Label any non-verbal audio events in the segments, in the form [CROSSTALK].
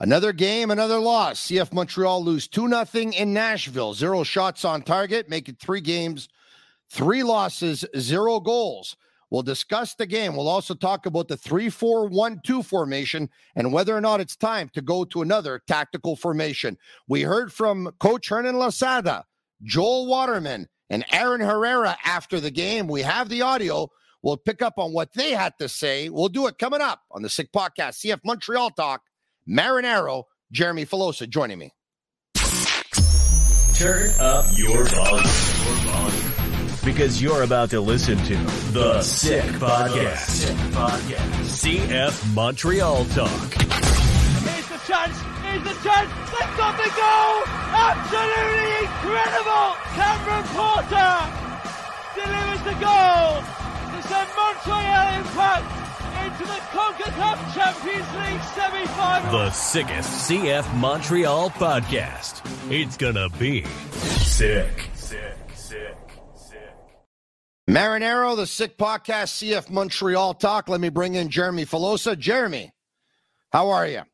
Another game, another loss. CF Montreal lose 2 0 in Nashville. Zero shots on target, make it three games, three losses, zero goals. We'll discuss the game. We'll also talk about the 3 4 1 2 formation and whether or not it's time to go to another tactical formation. We heard from Coach Hernan Losada, Joel Waterman, and Aaron Herrera after the game. We have the audio. We'll pick up on what they had to say. We'll do it coming up on the Sick Podcast, CF Montreal Talk. Marinaro, Jeremy Filosa joining me. Turn up your volume. Because you're about to listen to The Sick Podcast. CF Montreal Talk. Here's the chance. Here's the chance. They've got the goal. Absolutely incredible. Cameron Porter delivers the goal to send Montreal Impact into the CONCACAF Champions League semi-final. The sickest CF Montreal podcast. It's gonna be sick. Sick, sick, sick. Marinaro, the Sick Podcast, CF Montreal Talk. Let me bring in Jeremy Filosa. Jeremy, how are you? A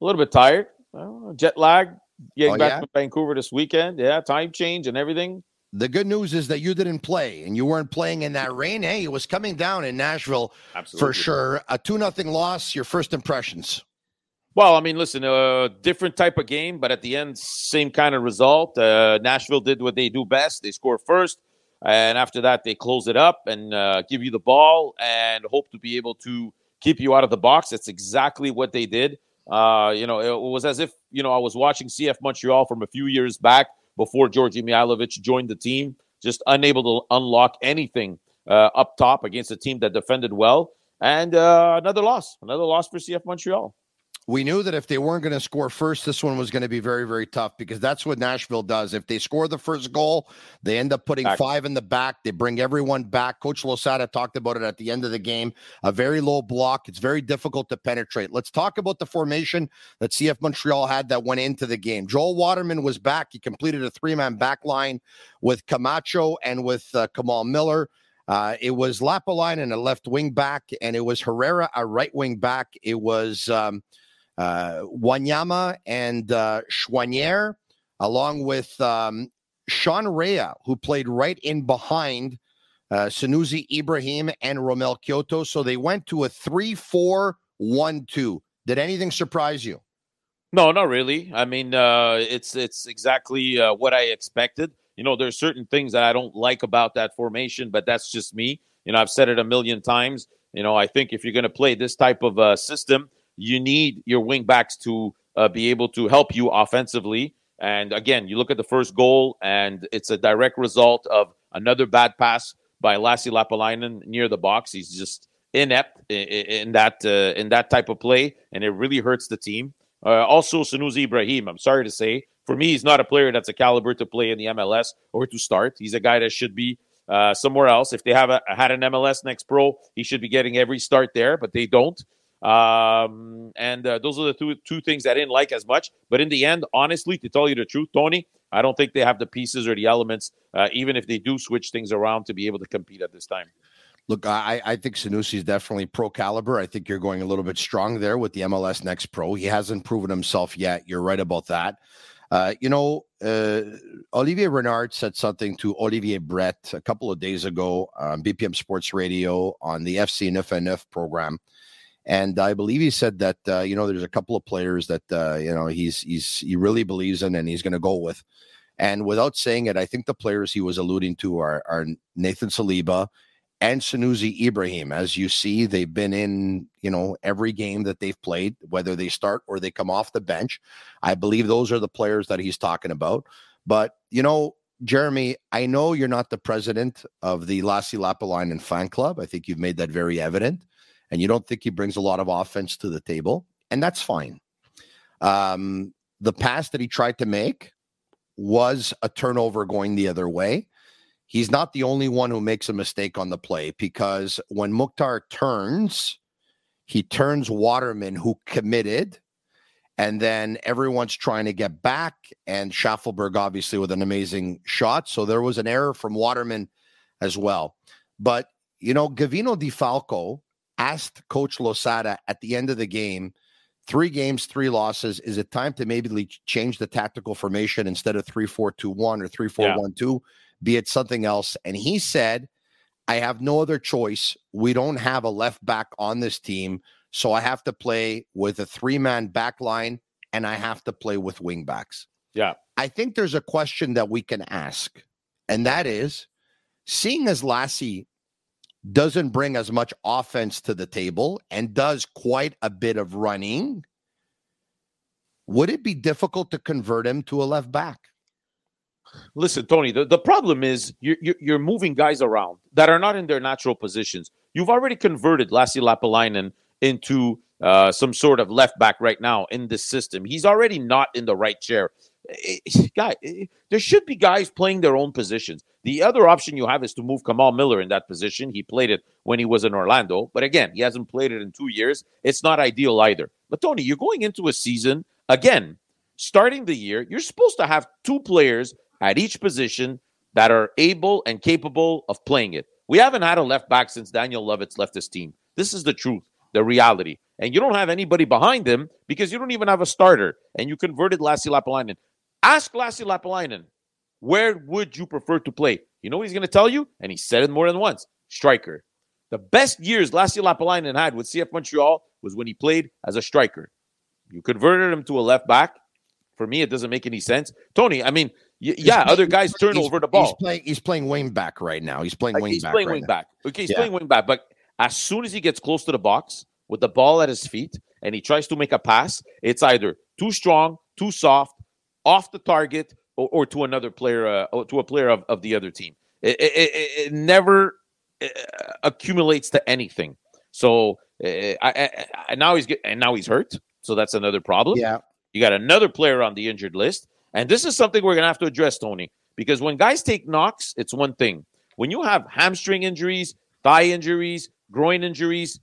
little bit tired. Well, jet lag. Getting oh, back yeah? from Vancouver this weekend. Yeah, time change and everything. The good news is that you didn't play and you weren't playing in that rain. Hey, it was coming down in Nashville Absolutely. for sure. A 2 nothing loss. Your first impressions? Well, I mean, listen, a uh, different type of game, but at the end, same kind of result. Uh, Nashville did what they do best. They score first, and after that, they close it up and uh, give you the ball and hope to be able to keep you out of the box. That's exactly what they did. Uh, you know, it was as if you know I was watching CF Montreal from a few years back before Djordje Mihailovic joined the team. Just unable to unlock anything uh, up top against a team that defended well. And uh, another loss, another loss for CF Montreal we knew that if they weren't going to score first, this one was going to be very, very tough because that's what Nashville does. If they score the first goal, they end up putting back. five in the back. They bring everyone back. Coach Losada talked about it at the end of the game. A very low block. It's very difficult to penetrate. Let's talk about the formation that CF Montreal had that went into the game. Joel Waterman was back. He completed a three man back line with Camacho and with uh, Kamal Miller. Uh, it was Lappalainen and a left wing back, and it was Herrera a right wing back. It was. Um, uh, Wanyama and uh, Choinière, along with um, Sean Rea, who played right in behind uh, Sunusi Ibrahim and Romell Quioto. So they went to a 3 4 1 2. Did anything surprise you? No, not really. I mean, uh, it's it's exactly uh, what I expected. You know, there's certain things that I don't like about that formation, but that's just me. You know, I've said it a million times. You know, I think if you're going to play this type of uh, system, you need your wing backs to uh, be able to help you offensively. And again, you look at the first goal, and it's a direct result of another bad pass by Lassi Lappalainen near the box. He's just inept in, that uh, in that type of play, and it really hurts the team. Uh, also, Sunusi Ibrahim. I'm sorry to say, for me, he's not a player that's a caliber to play in the MLS or to start. He's a guy that should be uh, somewhere else. If they have a, had an MLS Next Pro, he should be getting every start there, but they don't. Um, and uh, those are the two two things I didn't like as much. But in the end, honestly, to tell you the truth, Tony, I don't think they have the pieces or the elements, uh, even if they do switch things around to be able to compete at this time. Look, I, I think Sunusi is definitely pro caliber. I think you're going a little bit strong there with the MLS Next Pro. He hasn't proven himself yet. You're right about that. Uh, you know, uh, Olivier Renard said something to Olivier Brett a couple of days ago on BPM Sports Radio on the FC Neuf program And I believe he said that uh, you know there's a couple of players that uh, you know he's he's he really believes in and he's going to go with. And without saying it, I think the players he was alluding to are, are Nathan Saliba and Sunusi Ibrahim. As you see, they've been in, you know, every game that they've played, whether they start or they come off the bench. I believe those are the players that he's talking about. But, you know, Jeremy, I know you're not the president of the Lassi Lappalainen fan club. I think you've made that very evident. And you don't think he brings a lot of offense to the table. And that's fine. Um, the pass that he tried to make was a turnover going the other way. He's not the only one who makes a mistake on the play because when Mukhtar turns, he turns Waterman, who committed, and then everyone's trying to get back. And Shaffelburg, obviously, with an amazing shot. So there was an error from Waterman as well. But, you know, Gavino Di Falco asked Coach Losada at the end of the game three games, three losses. Is it time to maybe change the tactical formation instead of 3 4 2 1 or 3 4 1 2? Be it something else. And he said, I have no other choice. We don't have a left back on this team. So I have to play with a three man back line and I have to play with wing backs. Yeah. I think there's a question that we can ask, and that is seeing as Lassi doesn't bring as much offense to the table and does quite a bit of running, would it be difficult to convert him to a left back? Listen, Tony, the, the problem is you're, you're moving guys around that are not in their natural positions. You've already converted Lassi Lappalainen into uh, some sort of left back right now in this system. He's already not in the right chair. [LAUGHS] Guy, eh, there should be guys playing their own positions. The other option you have is to move Kamal Miller in that position. He played it when he was in Orlando, but again, he hasn't played it in two years. It's not ideal either. But Tony, you're going into a season again, starting the year. You're supposed to have two players at each position that are able and capable of playing it. We haven't had a left back since Daniel Lovitz left this team. This is the truth, the reality. And you don't have anybody behind him because you don't even have a starter. And you converted Lassi Lappalainen. Ask Lassi Lappalainen, where would you prefer to play? You know what he's going to tell you? And he said it more than once striker. The best years Lassi Lappalainen had with CF Montreal was when he played as a striker. You converted him to a left back. For me, it doesn't make any sense. Tony, I mean, y- yeah, other guys turn over the ball. He's playing, he's playing wing back right now. He's playing uh, wing back. he's back. playing right wing now. back. Okay, he's Yeah. playing wing back. But as soon as he gets close to the box with the ball at his feet and he tries to make a pass, it's either too strong, too soft, off the target, or, or to another player, uh, or to a player of, of the other team. It, it, it, never uh, accumulates to anything. So uh, I, I, I now he's get, and now he's hurt. So that's another problem. Yeah. You got another player on the injured list. And this is something we're going to have to address, Tony, because when guys take knocks, it's one thing. When you have hamstring injuries, thigh injuries, groin injuries,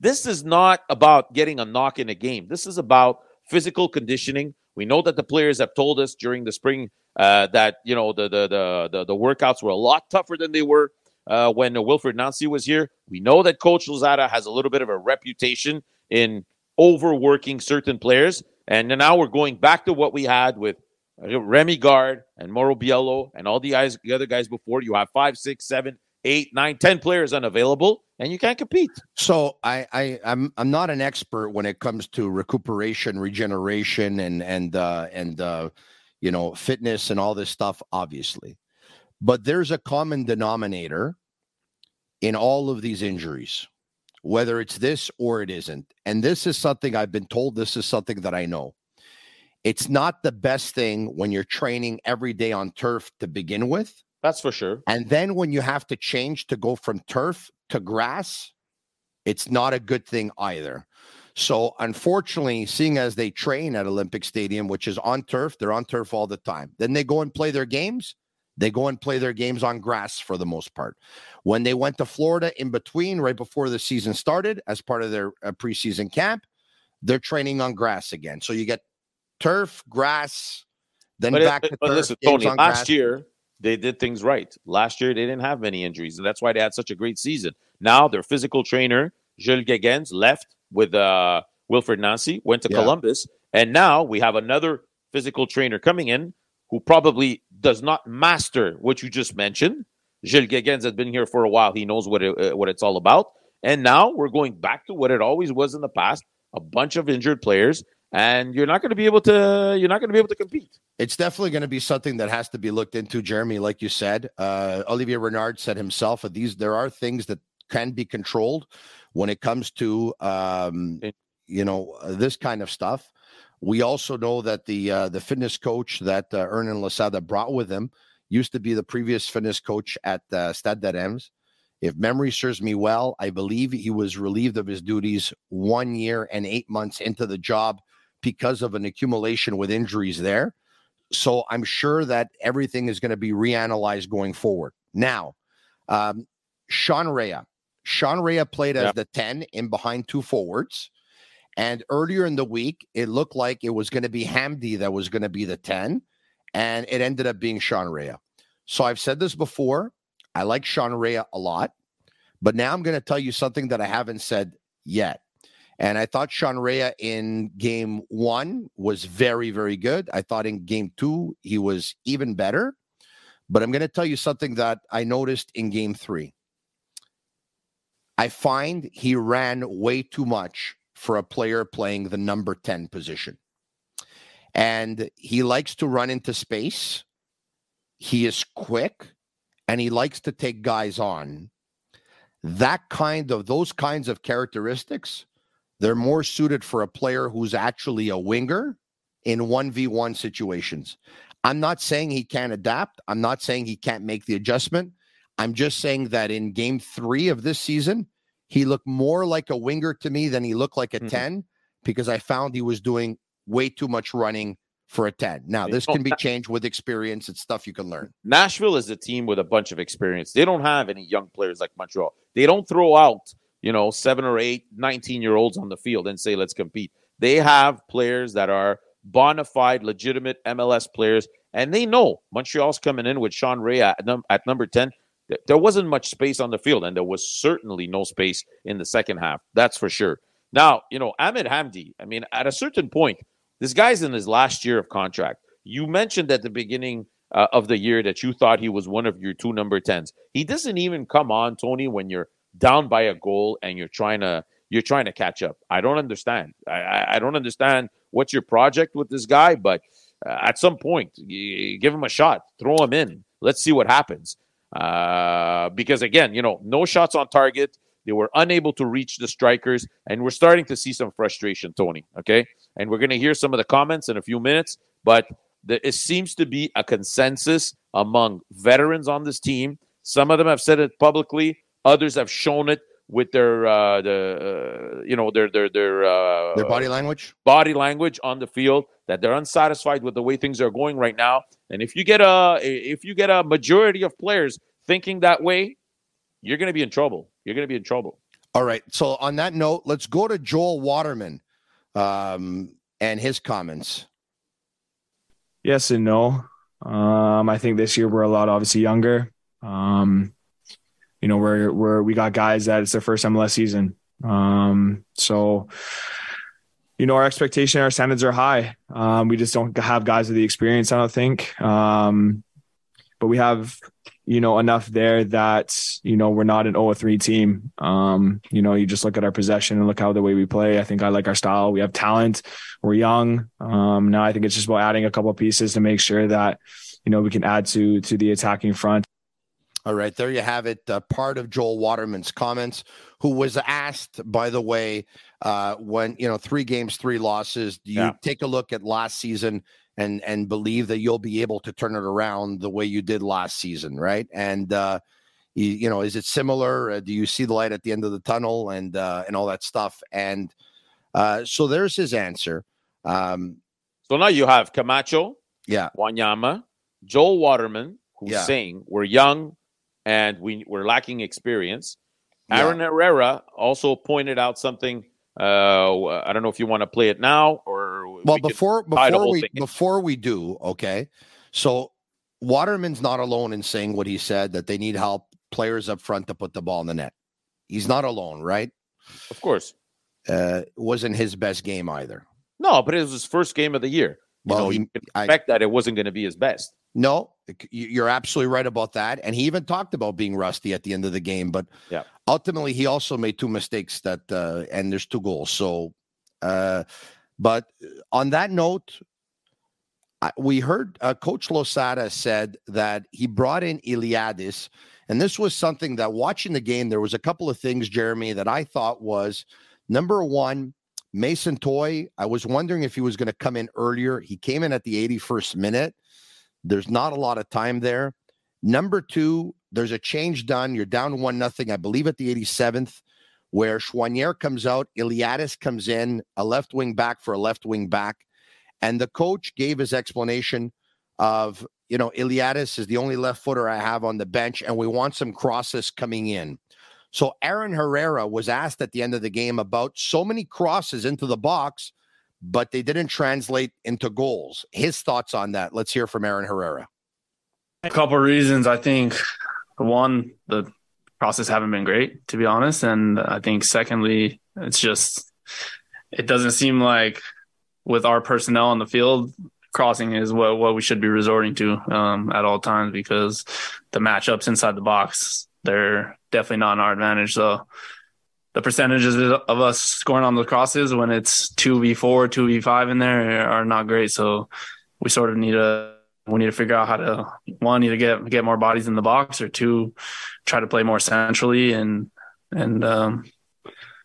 this is not about getting a knock in a game. This is about physical conditioning. We know that the players have told us during the spring uh, that you know the, the the the the workouts were a lot tougher than they were uh, when Wilfried Nancy was here. We know that Coach Losada has a little bit of a reputation in overworking certain players, and now we're going back to what we had with uh, Remy Garde and Mauro Biello and all the guys, the other guys before. You have five, six, seven, eight, nine, ten players unavailable, and you can't compete. So I, I I'm I'm not an expert when it comes to recuperation, regeneration, and and uh, and uh, you know fitness and all this stuff, obviously. But there's a common denominator in all of these injuries, whether it's this or it isn't. And this is something I've been told. This is something that I know. It's not the best thing when you're training every day on turf to begin with. That's for sure. And then when you have to change to go from turf to grass, it's not a good thing either. So, unfortunately, seeing as they train at Olympic Stadium, which is on turf, they're on turf all the time. Then they go and play their games. They go and play their games on grass for the most part. When they went to Florida in between, right before the season started, as part of their uh, preseason camp, they're training on grass again. So you get turf, grass, then But, it- back to but turf. listen, Tony, last grass. year they did things right. Last year they didn't have many injuries, and that's why they had such a great season. Now their physical trainer, Jules Gegens, left with uh, Wilfried Nancy, went to Yeah. Columbus, and now we have another physical trainer coming in who probably does not master what you just mentioned. Gilles Gegens has been here for a while. He knows what it, uh, what it's all about. And now we're going back to what it always was in the past: a bunch of injured players, and you're not going to be able to. You're not going to be able to compete. It's definitely going to be something that has to be looked into, Jeremy. Like you said, uh, Olivier Renard said himself that these there are things that can be controlled when it comes to um, you know this kind of stuff. We also know that the uh, the fitness coach that uh, Hernan Losada brought with him used to be the previous fitness coach at uh, Stade de Reims. If memory serves me well, I believe he was relieved of his duties one year and eight months into the job because of an accumulation with injuries there. So I'm sure that everything is going to be reanalyzed going forward. Now, um, Sean Rea. Sean Rea played as the 10 in behind two forwards. And earlier in the week, it looked like it was going to be Hamdi that was going to be the 10. And it ended up being Sean Rea. So I've said this before. I like Sean Rea a lot. But now I'm going to tell you something that I haven't said yet. And I thought Sean Rea in game one was very, very good. I thought in game two, he was even better. But I'm going to tell you something that I noticed in game three. I find he ran way too much for a player playing the number 10 position. And he likes to run into space. He is quick and he likes to take guys on. That kind of those kinds of characteristics, they're more suited for a player who's actually a winger in 1v1 situations. I'm not saying he can't adapt. I'm not saying he can't make the adjustment. I'm just saying that in game three of this season, he looked more like a winger to me than he looked like a mm-hmm. 10 because I found he was doing way too much running for a 10. Now, this can be changed with experience. It's stuff you can learn. Nashville is a team with a bunch of experience. They don't have any young players like Montreal. They don't throw out, you know, seven or eight, 19 year olds on the field and say, let's compete. They have players that are bona fide, legitimate MLS players. And they know Montreal's coming in with Sean Rea at, num- at number 10 there wasn't much space on the field, and there was certainly no space in the second half. That's for sure. Now, you know, Ahmed Hamdi, I mean, at a certain point, this guy's in his last year of contract. You mentioned at the beginning uh, of the year that you thought he was one of your two number 10s. He doesn't even come on, Tony, when you're down by a goal and you're trying to you're trying to catch up. I don't understand. I, I don't understand what's your project with this guy, but uh, at some point, give him a shot, throw him in. Let's see what happens. Uh, because again, you know, no shots on target. They were unable to reach the strikers, and we're starting to see some frustration, Tony. Okay, and we're going to hear some of the comments in a few minutes, but the, it seems to be a consensus among veterans on this team. Some of them have said it publicly. Others have shown it with their uh, the uh, you know their their their uh, their body language? body language on the field that they're unsatisfied with the way things are going right now. And if you get a if you get a majority of players thinking that way you're going to be in trouble. You're going to be in trouble. All right. So on that note let's go to Joel Waterman um, and his comments. Yes and no. Um, I think this year we're a lot obviously younger. Um, you know, we're, we're, we got guys that it's their first MLS season. Um, so, you know, our expectation, our standards are high. Um, we just don't have guys with the experience, I don't think. Um, but we have, you know, enough there that, you know, we're not an 0 3 team. Um, you know, you just look at our possession and look how the way we play. I think I like our style. We have talent. We're young. Um, now I think it's just about adding a couple pieces to make sure that, you know, we can add to, to the attacking front. All right, there you have it. Uh, part of Joel Waterman's comments, who was asked, by the way, uh, when you know three games, three losses. Do you yeah. take a look at last season and and believe that you'll be able to turn it around the way you did last season, right? And uh, you, you know, is it similar? Uh, do you see the light at the end of the tunnel and uh, and all that stuff? And uh, so there's his answer. Um, so now you have Camacho, yeah, Wanyama, Joel Waterman, who's yeah. saying we're young and we were lacking experience. Yeah. Aaron Herrera also pointed out something. Uh, I don't know if you want to play it now or well we before before we before we do. Okay, so Waterman's not alone in saying what he said that they need help players up front to put the ball in the net. He's not alone, right? Of course. Uh, wasn't his best game either. No, but it was his first game of the year. You well, know, he, expect I, that it wasn't going to be his best. No, you're absolutely right about that. And he even talked about being rusty at the end of the game. But yeah. ultimately, he also made two mistakes that, uh, and there's two goals. So, uh, but on that note, we heard uh, Coach Losada said that he brought in Iliadis, and this was something that watching the game, there was a couple of things, Jeremy, that I thought was number one, Mason Toye, I was wondering if he was going to come in earlier. He came in at the 81st minute. There's not a lot of time there. Number two, there's a change done. You're down one nothing, I believe, at the 87th, where Choinière comes out, Iliadis comes in, a left wing back for a left wing back. And the coach gave his explanation of, you know, Iliadis is the only left footer I have on the bench, and we want some crosses coming in. So Aaron Herrera was asked at the end of the game about so many crosses into the box, but they didn't translate into goals. His thoughts on that. Let's hear from Aaron Herrera. A couple of reasons. I think one, the process haven't been great, to be honest. And I think secondly, it's just it doesn't seem like with our personnel on the field, crossing is what, what we should be resorting to um, at all times because the matchups inside the box, they're definitely not in our advantage. So the percentages of us scoring on the crosses when it's 2v4, 2v5 in there are not great. So we sort of need to we need to figure out how to one to get get more bodies in the box or two try to play more centrally and and um,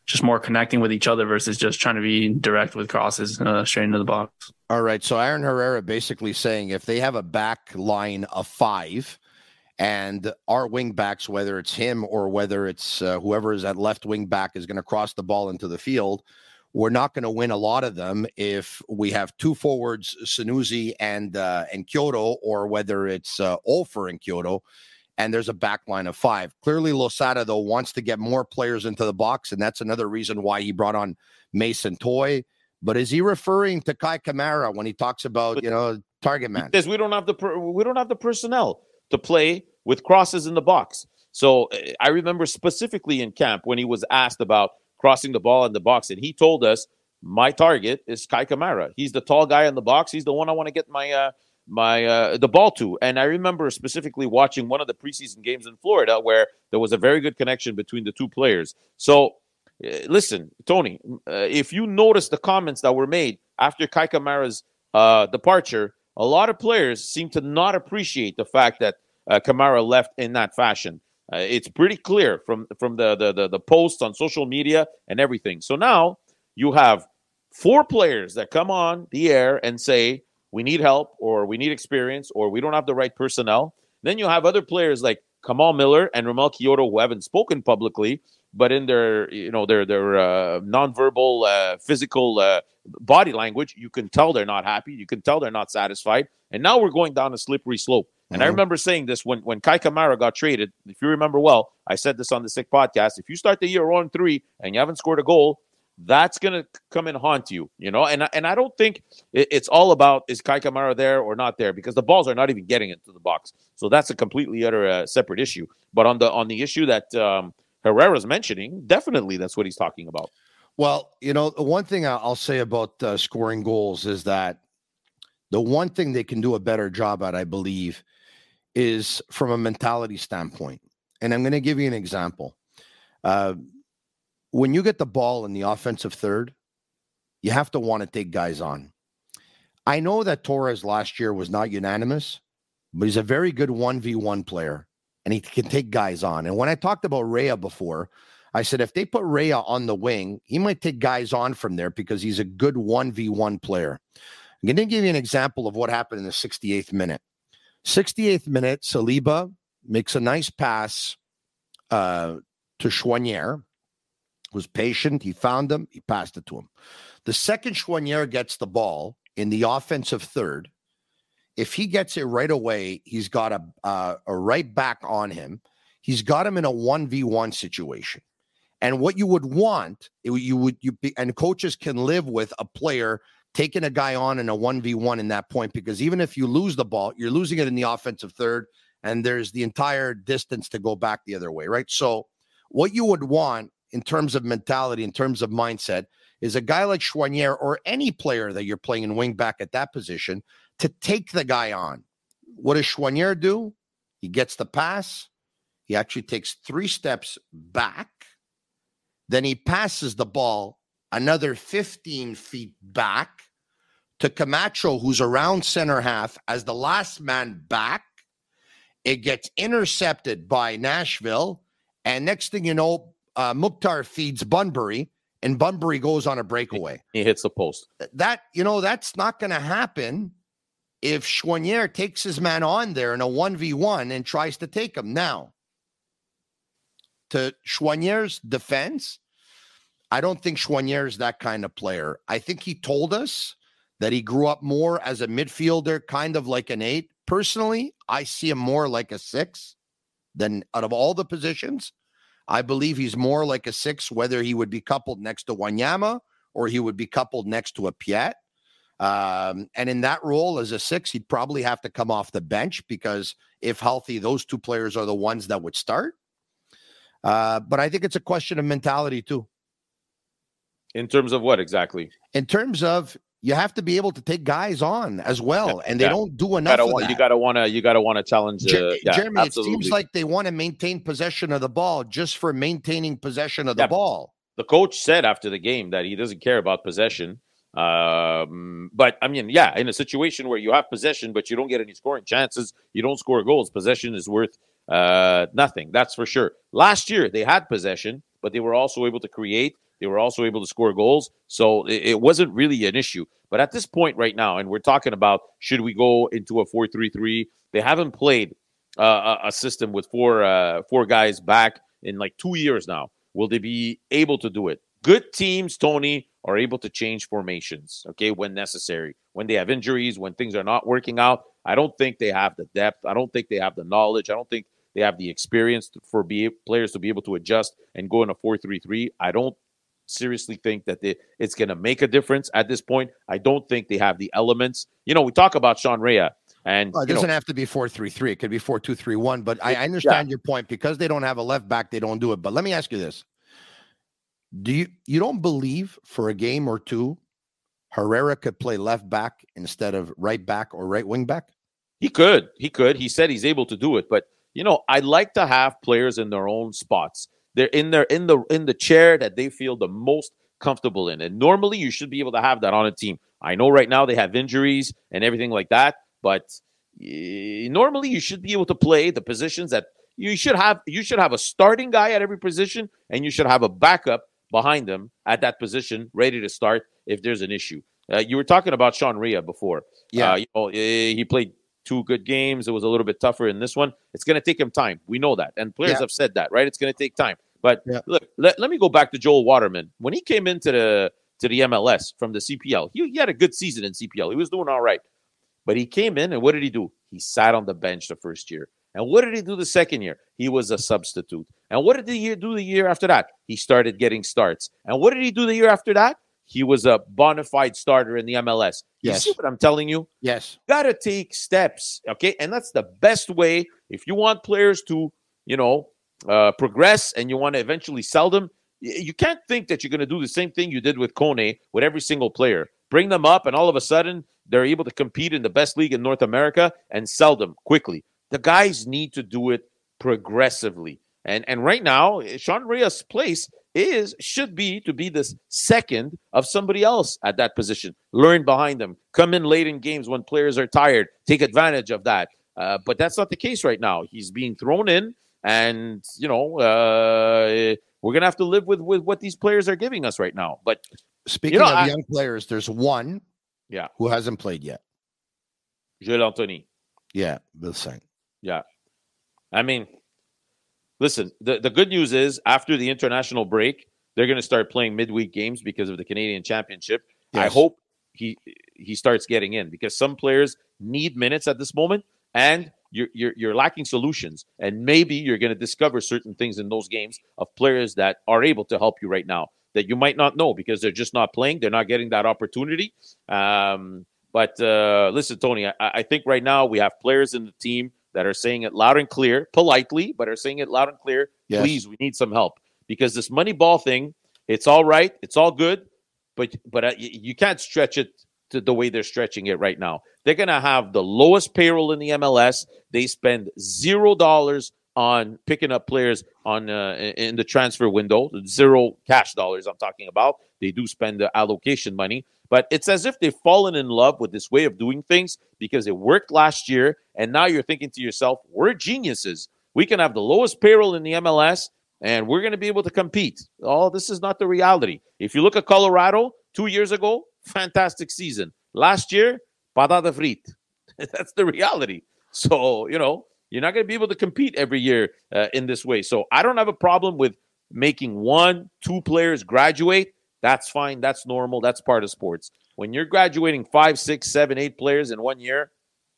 just more connecting with each other versus just trying to be direct with crosses uh, straight into the box. All right. So Aaron Herrera basically saying if they have a back line of five and our wing backs, whether it's him or whether it's uh, whoever is at left wing back is going to cross the ball into the field, we're not going to win a lot of them if we have two forwards, Sunusi and uh, and Quioto, or whether it's uh, Offor and Quioto and there's a back line of five. Clearly, Losada, though, wants to get more players into the box, and that's another reason why he brought on Mason Toye. But is he referring to Kei Kamara when he talks about, you know, target man? Because we don't have the per- we don't have the personnel to play with crosses in the box. So eh, I remember specifically in camp when he was asked about crossing the ball in the box, and he told us my target is Kei Kamara. He's the tall guy in the box. He's the one I want to get my uh, my uh, the ball to. And I remember specifically watching one of the preseason games in Florida where there was a very good connection between the two players. So uh, listen, Tony, uh, if you notice the comments that were made after Kei Kamara's uh, departure, a lot of players seem to not appreciate the fact that uh, Kamara left in that fashion. Uh, it's pretty clear from from the, the the the posts on social media and everything. So now you have four players that come on the air and say we need help or we need experience or we don't have the right personnel. Then you have other players like Kamal Miller and Romell Quioto who haven't spoken publicly, but in their you know their their uh, nonverbal uh, physical uh, body language, you can tell they're not happy. You can tell they're not satisfied. And now we're going down a slippery slope. And mm-hmm. I remember saying this when when Kei Kamara got traded. If you remember well, I said this on the Sick podcast. If you start the year on 3 and you haven't scored a goal, that's going to come and haunt you, you know. And and I don't think it's all about is Kei Kamara there or not there because the balls are not even getting into the box. So that's a completely other uh, separate issue. But on the on the issue that um, Herrera's mentioning, definitely that's what he's talking about. Well, you know, the one thing I'll say about uh, scoring goals is that the one thing they can do a better job at, I believe, is from a mentality standpoint. And I'm going to give you an example. Uh, when you get the ball in the offensive third, you have to want to take guys on. I know that Torres last year was not unanimous, but he's a very good 1v1 player and he can take guys on. And when I talked about Rea before, I said if they put Rea on the wing, he might take guys on from there because he's a good 1v1 player. I'm going to give you an example of what happened in the 68th minute. 68th minute, Saliba makes a nice pass uh, to Choinière was patient. He found him. He passed it to him. The second Choinière gets the ball in the offensive third, if he gets it right away, he's got a uh, a right back on him. He's got him in a one v one situation. And what you would want, you would you be, and coaches can live with a player taking a guy on in a one v one in that point because even if you lose the ball, you're losing it in the offensive third, and there's the entire distance to go back the other way, right? So what you would want in terms of mentality, in terms of mindset, is a guy like Choinière or any player that you're playing in wing back at that position to take the guy on. what does Choinière do? He gets the pass. He actually takes three steps back. Then he passes the ball another 15 feet back to Camacho, who's around center half as the last man back. It gets intercepted by Nashville. And next thing you know, uh, Mukhtar feeds Bunbury, and Bunbury goes on a breakaway. [LAUGHS] He hits the post. That, you know, that's not going to happen if Choinière takes his man on there in a 1v1 and tries to take him. Now, to Choinière's defense, I don't think Choinière is that kind of player. I think he told us that he grew up more as a midfielder, kind of like an eight. Personally, I see him more like a six than out of all the positions. I believe he's more like a six, whether he would be coupled next to Wanyama or he would be coupled next to a Piette. Um, and in that role as a six, he'd probably have to come off the bench because if healthy, those two players are the ones that would start. Uh, but I think it's a question of mentality too. In terms of what exactly? In terms of you have to be able to take guys on as well, and they yeah. don't do enough. You gotta, you gotta want to. You gotta want to challenge. Uh, Jer- yeah, Jeremy, absolutely. it seems like they want to maintain possession of the ball just for maintaining possession of the yeah. ball. The coach said after the game that he doesn't care about possession. Um, but I mean, yeah, in a situation where you have possession, but you don't get any scoring chances, you don't score goals. Possession is worth uh, nothing. That's for sure. Last year they had possession, but they were also able to create they were also able to score goals. So it, it wasn't really an issue. But at this point right now, and we're talking about should we go into a 4 3 3, they haven't played uh, a, system with four uh, four guys back in like two years now. Will they be able to do it? Good teams, Tony, are able to change formations, okay, when necessary. When they have injuries, when things are not working out, I don't think they have the depth. I don't think they have the knowledge. I don't think they have the experience for be, players to be able to adjust and go in a 4 3 3. I don't seriously think that they, it's going to make a difference at this point. I don't think they have the elements. You know, we talk about Sean Rea. And well, it doesn't know, have to be four three three. It could be four two three one. But I, I understand yeah. your point because they don't have a left back, they don't do it. But let me ask you this: Do you you don't believe for a game or two, Herrera could play left back instead of right back or right wing back? He could. He could. He said he's able to do it. But you know, I like to have players in their own spots. They're in their in the in the chair that they feel the most comfortable in. And normally you should be able to have that on a team. I know right now they have injuries and everything like that, but normally you should be able to play the positions that you should have you should have a starting guy at every position and you should have a backup behind them at that position ready to start if there's an issue. Uh, you were talking about Sean Rea before. Yeah, uh, you know, he played two good games. It was a little bit tougher in this one. It's going to take him time. We know that, and players yeah. have said that, right? It's going to take time. But yeah. look, let, let me go back to Joel Waterman. When he came into the to the MLS from the CPL, he, he had a good season in CPL. He was doing all right. But he came in and what did he do? He sat on the bench the first year. And what did he do the second year? He was a substitute. And what did he do the year after that? He started getting starts. And what did he do the year after that? He was a bona fide starter in the MLS. You yes. see what I'm telling you? Yes. Got to take steps. Okay. And that's the best way. If you want players to, you know, uh, progress and you want to eventually sell them, you can't think that you're going to do the same thing you did with Kone with every single player. Bring them up, and all of a sudden they're able to compete in the best league in North America and sell them quickly. The guys need to do it progressively. And and right now, Sean Rea's place is should be to be the second of somebody else at that position. Learn behind them. Come in late in games when players are tired. Take advantage of that. Uh, but that's not the case right now. He's being thrown in and you know uh, we're gonna have to live with with what these players are giving us right now. But speaking you know, of I, young players, there's one, yeah, who hasn't played yet. Jules-Anthony. Yeah, the same. Yeah, I mean, listen. The the good news is after the international break, they're going to start playing midweek games because of the Canadian Championship. Yes. I hope he he starts getting in because some players need minutes at this moment, and you're, you're, you're lacking solutions. And maybe you're going to discover certain things in those games of players that are able to help you right now that you might not know because they're just not playing. They're not getting that opportunity. Um, but uh, listen, Tony, I, I think right now we have players in the team that are saying it loud and clear, politely, but are saying it loud and clear. Yes. Please, we need some help because this money ball thing, it's all right, it's all good, but but uh, you can't stretch it to the way they're stretching it right now. They're going to have the lowest payroll in the MLS. They spend zero dollars on picking up players on uh, in the transfer window, zero cash dollars. I'm talking about. They do spend the allocation money, but it's as if they've fallen in love with this way of doing things because it worked last year, and now you're thinking to yourself, "We're geniuses. We can have the lowest payroll in the MLS." And we're going to be able to compete. Oh, this is not the reality. If you look at Colorado two years ago, fantastic season. Last year, patata frite. [LAUGHS] That's the reality. So, you know, you're not going to be able to compete every year uh, in this way. So, I don't have a problem with making one, two players graduate. That's fine. That's normal. That's part of sports. When you're graduating five, six, seven, eight players in one year,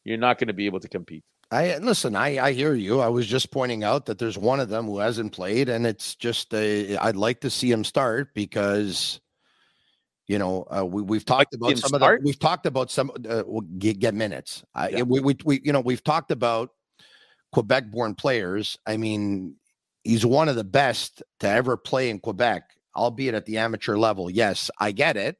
you're not going to be able to compete. I listen. I I hear you. I was just pointing out that there's one of them who hasn't played, and it's just a. I'd like to see him start because you know, uh, we we've talked about some start? of the we've talked about some uh, get, get, minutes. Yeah. we, we we you know we've talked about Quebec-born players. I mean, he's one of the best to ever play in Quebec, albeit at the amateur level. Yes, I get it.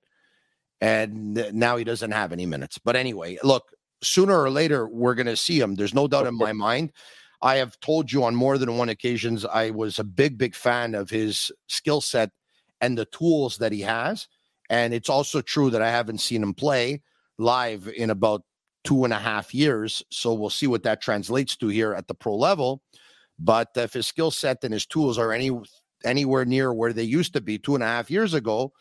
And now he doesn't have any minutes. But anyway, look, sooner or later we're going to see him. There's no doubt in my mind. I have told you on more than one occasions I was a big, big fan of his skill set and the tools that he has. And it's also true that I haven't seen him play live in about two and a half years. So we'll see what that translates to here at the pro level. But if his skill set and his tools are any anywhere near where they used to be two and a half years ago,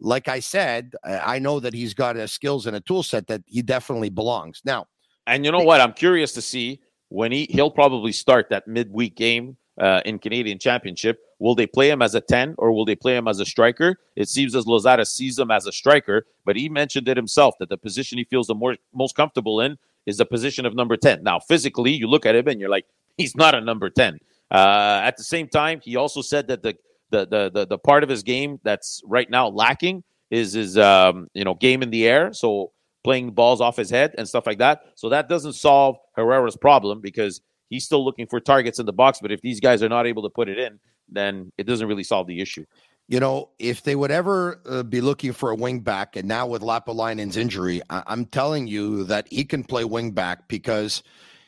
like I said, I know that he's got a skills and a tool set that he definitely belongs. Now, and you know what? I'm curious to see when he he'll probably start that midweek game uh, in Canadian Championship. Will they play him as a 10 or will they play him as a striker? It seems as Losada sees him as a striker, but he mentioned it himself that the position he feels the more most comfortable in is the position of number 10. Now, physically, you look at him and you're like, [LAUGHS] he's not a number 10. Uh, at the same time, he also said that the, the the the the part of his game that's right now lacking is his um, you know game in the air. So playing balls off his head and stuff like that. So that doesn't solve Herrera's problem because he's still looking for targets in the box. But if these guys are not able to put it in, then it doesn't really solve the issue. You know, if they would ever uh, be looking for a wing back, and now with Lappalainen's injury, I- am telling you that he can play wing back because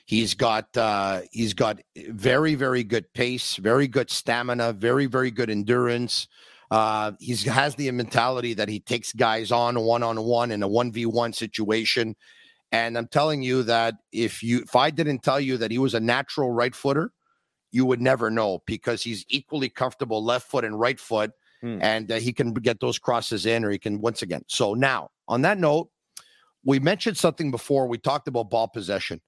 he's got uh, he's got very very good pace, very good stamina, very very good endurance. Uh, he has the mentality that he takes guys on one on one in a one v one situation. And I'm telling you that if you if I didn't tell you that he was a natural right footer, you would never know because he's equally comfortable left foot and right foot, hmm. and uh, he can get those crosses in, or he can once again. So now, on that note, we mentioned something before. We talked about ball possession.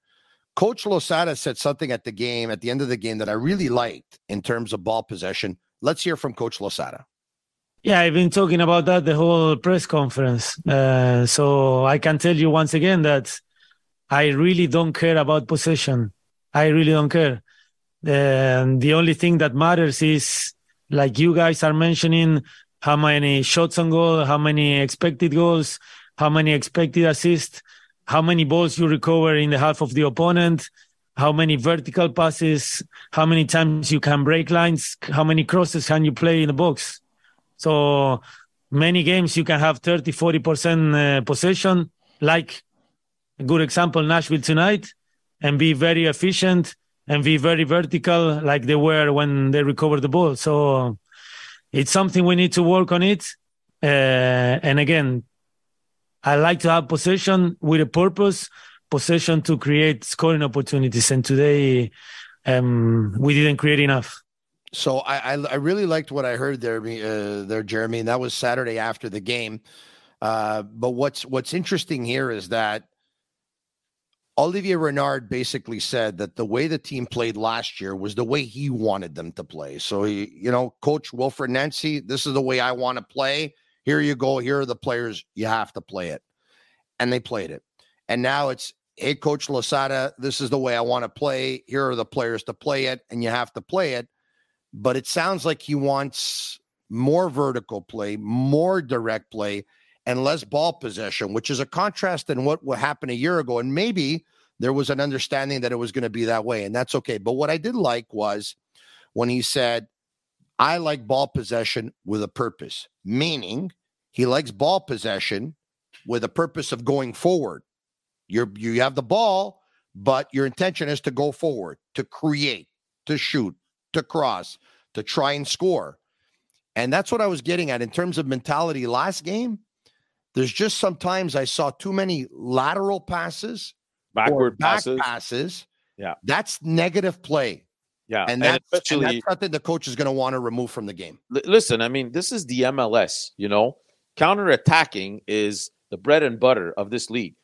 Coach Losada said something at the game, at the end of the game, that I really liked in terms of ball possession. Let's hear from Coach Losada. Yeah, I've been talking about that the whole press conference. Uh, so I can tell you once again that I really don't care about possession. I really don't care. And the only thing that matters is, like you guys are mentioning, how many shots on goal, how many expected goals, how many expected assists, how many balls you recover in the half of the opponent, how many vertical passes, how many times you can break lines, how many crosses can you play in the box. So many games you can have 30, 40% uh, possession, like a good example, Nashville tonight, and be very efficient and be very vertical like they were when they recovered the ball. So it's something we need to work on it. Uh, and again, I like to have possession with a purpose, possession to create scoring opportunities. And today, um, we didn't create enough. So I, I, I really liked what I heard there, uh, there, Jeremy, and that was Saturday after the game. Uh, but what's what's interesting here is that Olivier Renard basically said that the way the team played last year was the way he wanted them to play. So, he, you know, Coach Wilfried Nancy, this is the way I want to play. Here you go. Here are the players. You have to play it. And they played it. And now it's, hey, Coach Losada, this is the way I want to play. Here are the players to play it, and you have to play it. But it sounds like he wants more vertical play, more direct play, and less ball possession, which is a contrast than what would happen a year ago. And maybe there was an understanding that it was going to be that way, and that's okay. But what I did like was when he said, I like ball possession with a purpose, meaning he likes ball possession with a purpose of going forward. You're you have the ball, but your intention is to go forward, to create, to shoot, to cross, to try and score. And that's what I was getting at in terms of mentality last game. There's just sometimes I saw too many lateral passes, backward back passes. passes. Yeah. That's negative play. Yeah, And that's, and that's something the coach is going to want to remove from the game. L- listen, I mean, this is the MLS, you know. Counter-attacking is the bread and butter of this league.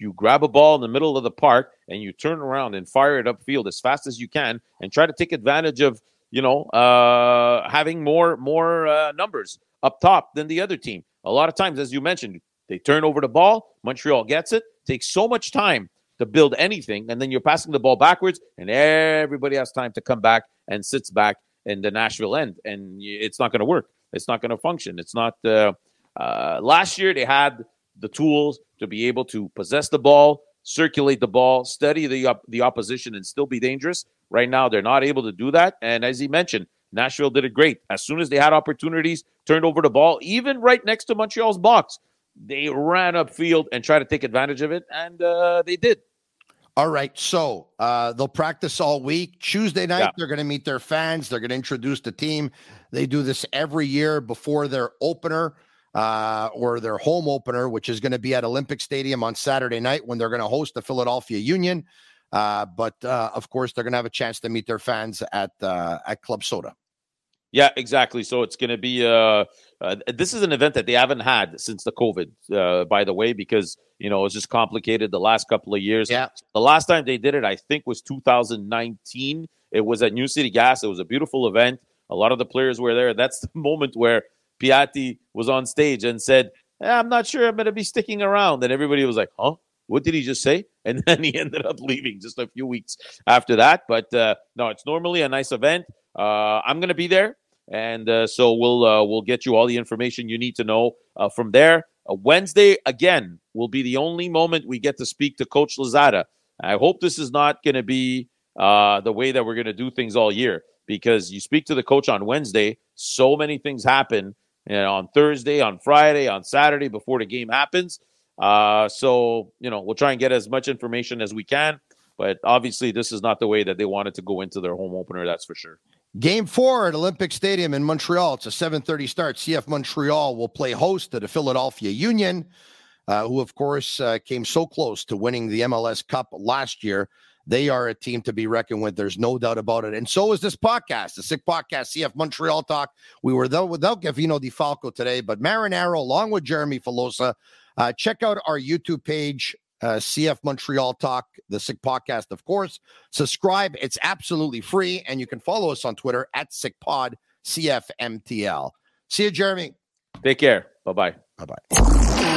You grab a ball in the middle of the park and you turn around and fire it upfield as fast as you can and try to take advantage of, you know, uh having more more uh, numbers up top than the other team. A lot of times as you mentioned, they turn over the ball, Montreal gets it, takes so much time to build anything and then you're passing the ball backwards and everybody has time to come back and sits back in the Nashville end and it's not going to work. It's not going to function. It's not. Uh, uh, last year they had the tools to be able to possess the ball, circulate the ball, study the op- the opposition, and still be dangerous. Right now they're not able to do that. And as he mentioned, Nashville did it great. As soon as they had opportunities, turned over the ball, even right next to Montreal's box, they ran upfield and tried to take advantage of it, and uh, they did. All right. So uh, they'll practice all week. Tuesday night, Yeah. they're going to meet their fans. They're going to introduce the team. They do this every year before their opener uh, or their home opener, which is going to be at Olympic Stadium on Saturday night when they're going to host the Philadelphia Union. Uh, but uh, of course, they're going to have a chance to meet their fans at uh, at Club Soda. Yeah, exactly. So it's going to be uh, uh, this is an event that they haven't had since the COVID, uh, by the way, because you know it's just complicated the last couple of years. Yeah. The last time they did it, I think, was 2019. It was at New City Gas. It was a beautiful event. A lot of the players were there. That's the [LAUGHS] moment where Piatti was on stage and said, "Eh, "I'm not sure I'm going to be sticking around," and everybody was like, "Huh." What did he just say? [LAUGHS] And then he ended up leaving just a few weeks after that. But uh, no, it's normally a nice event. Uh, I'm going to be there and uh, so we'll uh, we'll get you all the information you need to know uh, from there. Uh, Wednesday again will be the only moment we get to speak to Coach Losada. I hope this is not going to be uh, the way that we're going to do things all year because you speak to the coach on Wednesday, so many things happen you know, on Thursday, on Friday, on Saturday before the game happens. Uh, so you know we'll try and get as much information as we can, but obviously this is not the way that they wanted to go into their home opener. That's for sure. Game four at Olympic Stadium in Montreal. It's a 7:30 start. CF Montreal will play host to the Philadelphia Union, uh, who, of course, uh, came so close to winning the MLS Cup last year. They are a team to be reckoned with. There's no doubt about it. And so is this podcast, the Sick Podcast, CF Montreal Talk. We were though without Gavino Di Falco today, but Marinaro along with Jeremy Filosa, Uh, check out our YouTube page, uh, CF Montreal Talk, the Sick Podcast, of course. Subscribe. It's absolutely free. And you can follow us on Twitter at SickPod, CFMTL. See you, Jeremy. Take care. Bye bye. Bye bye.